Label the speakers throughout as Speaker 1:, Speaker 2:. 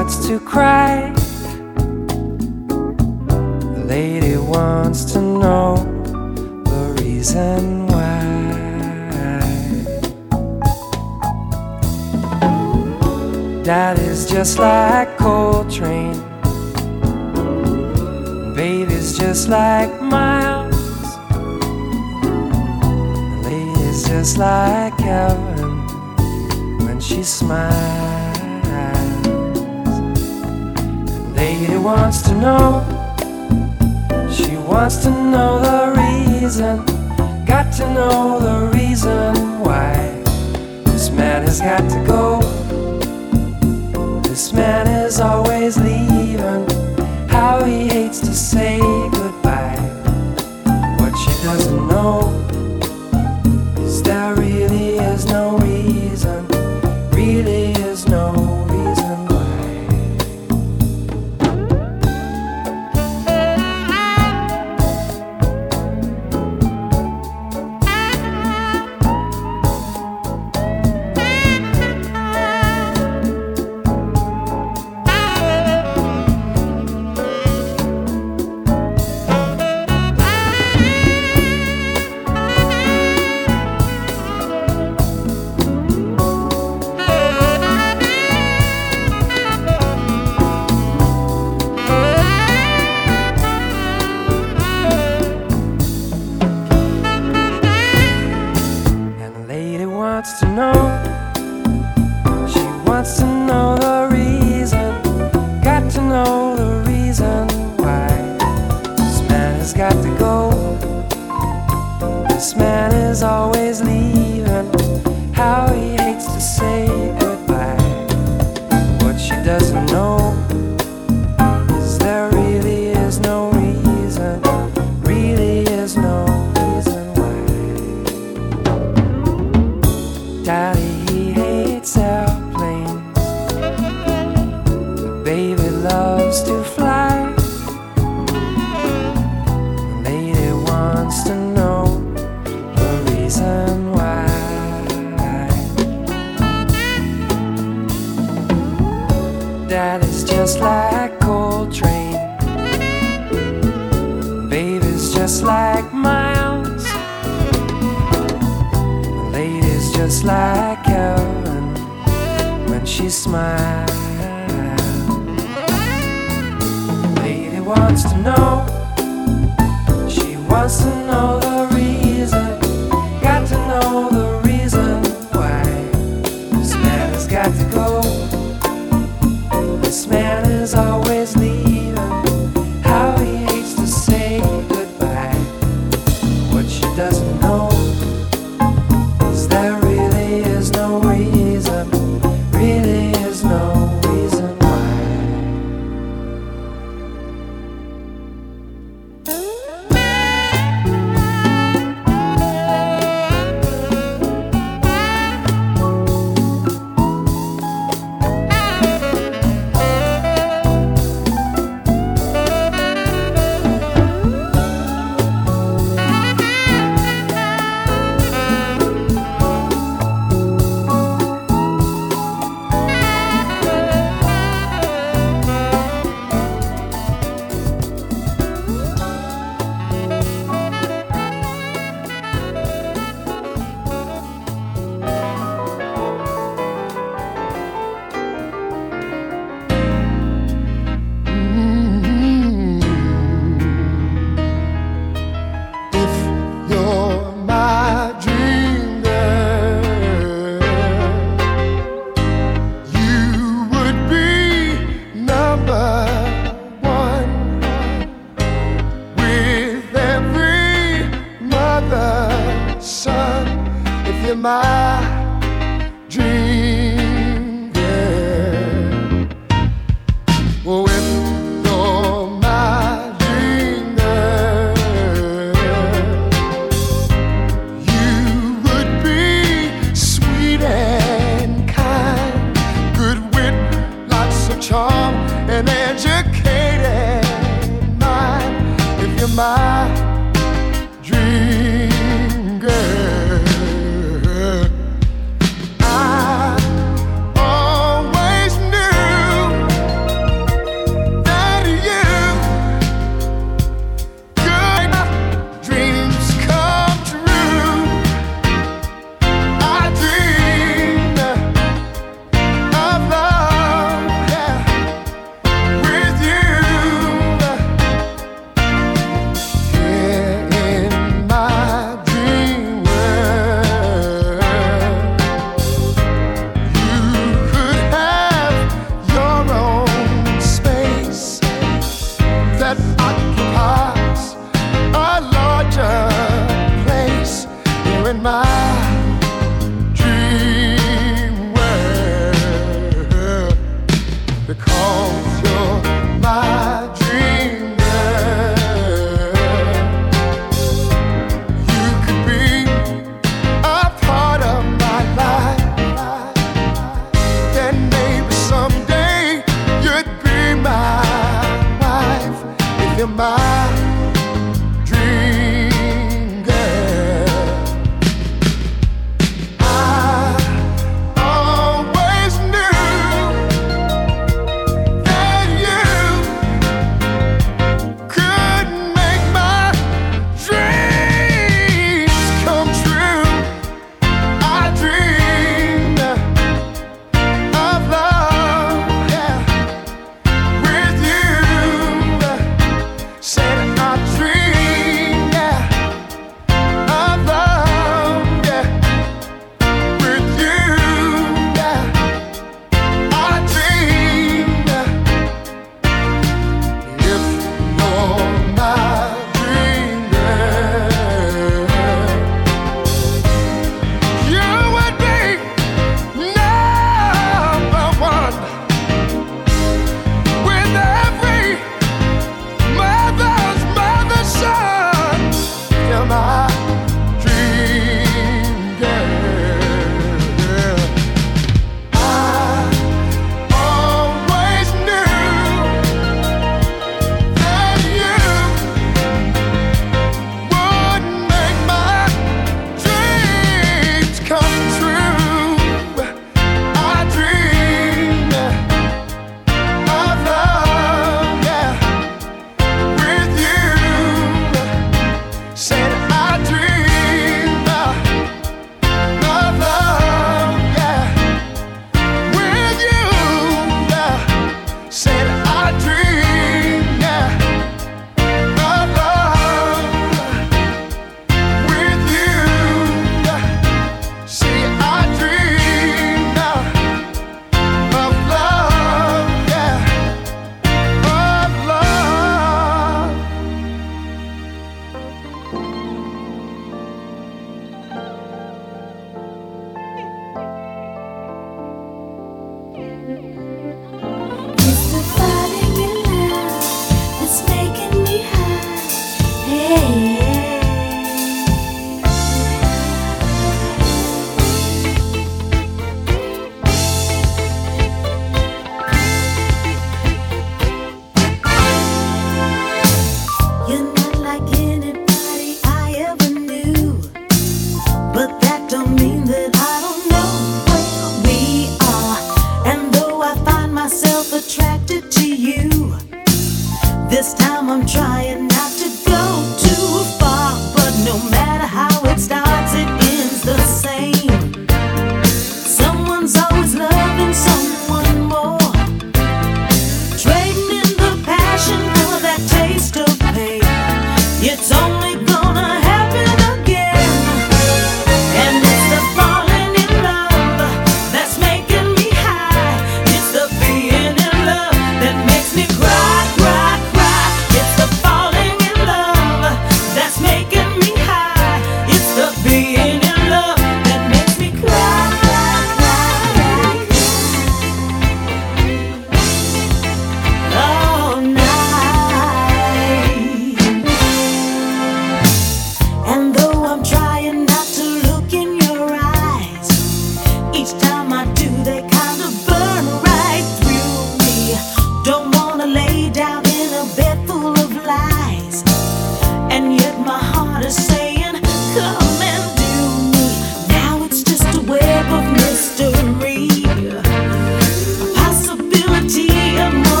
Speaker 1: starts to cry. The lady wants to know the reason why. Daddy's just like Coltrane. Baby's just like Miles. The lady's just like heaven when she smiles. Lady wants to know. She wants to know the reason. Got to know the reason why. This man has got to go. This man is always leaving. How he hates to say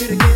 Speaker 2: you
Speaker 3: to
Speaker 4: get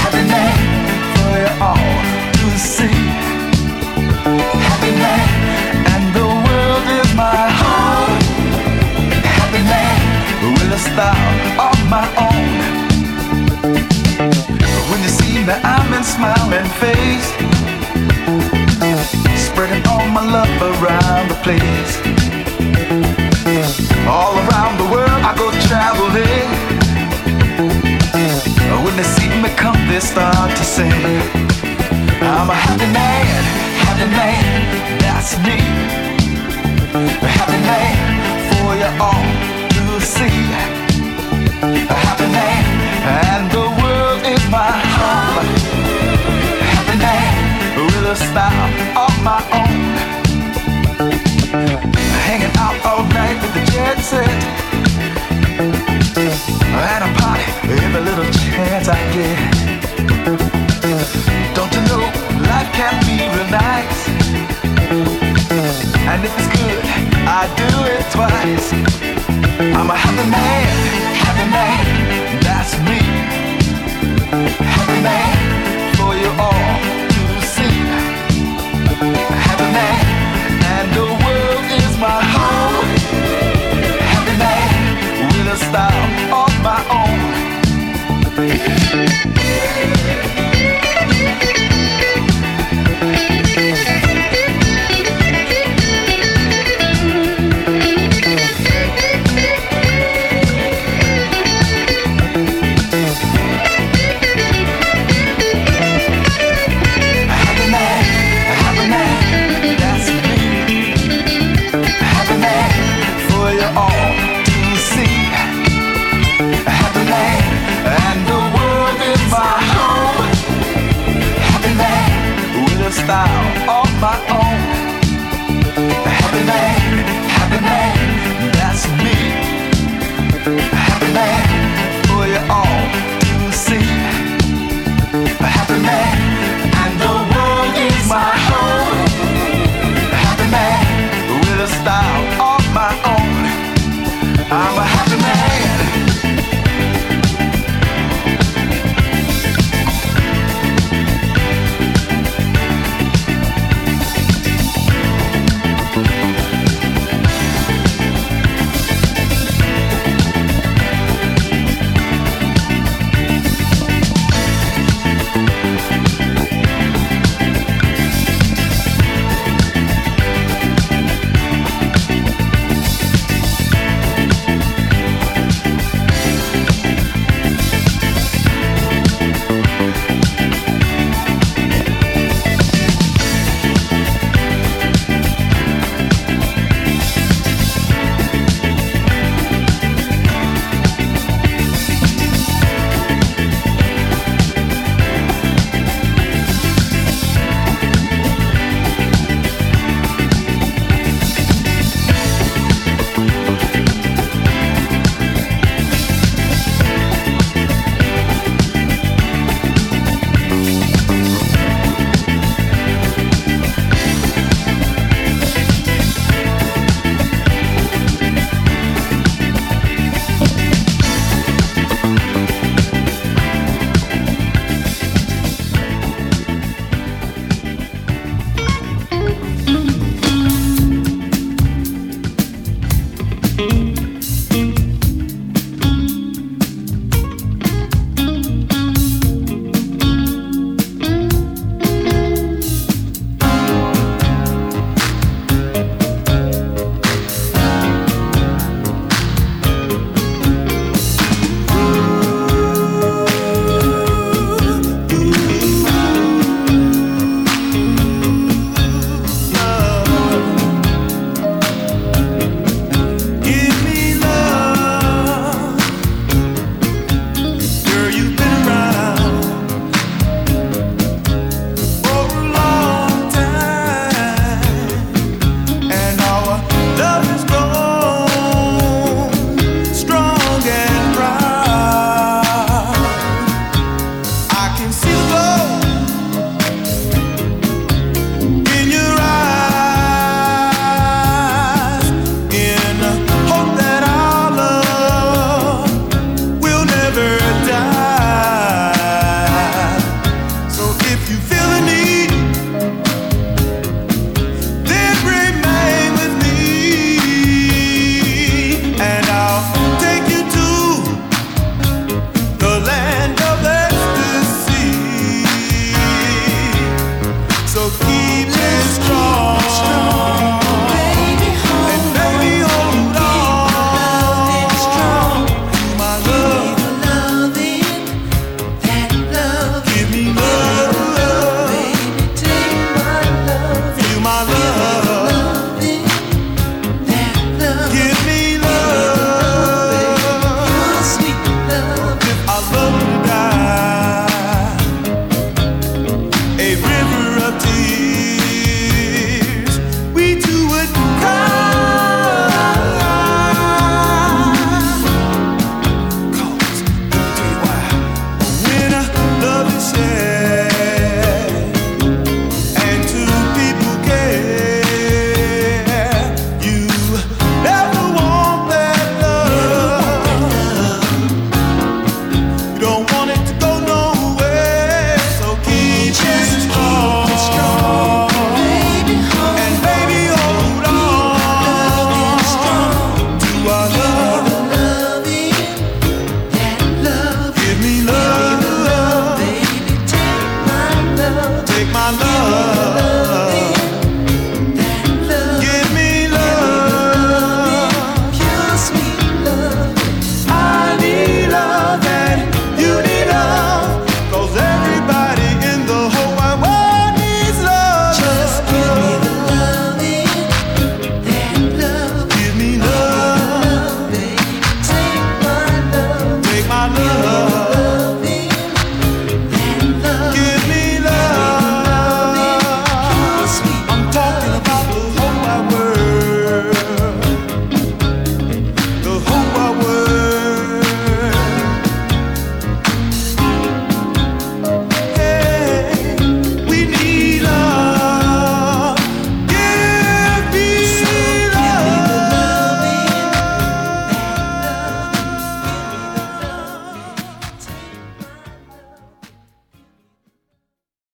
Speaker 4: Happy night for you all to see. Happy and the world is my. Happy style my own. When you see me,
Speaker 2: I'm in
Speaker 3: smiling face. Spreading all my love around the place. All around the world, I go traveling. When they see me come, they start to sing. I'm a happy man, happy man, that's me. A happy man for you all to see. A happy man, and the world is my home. A happy man with a style of my own. Hanging out all night with the jet set. And a party every little chance I get. Don't you know life can be real nice? And if it's good, I do it twice. I'm a happy man, happy man, that's me. Happy man for you all to see. Happy man, and the world is my home. Happy man with a style my own.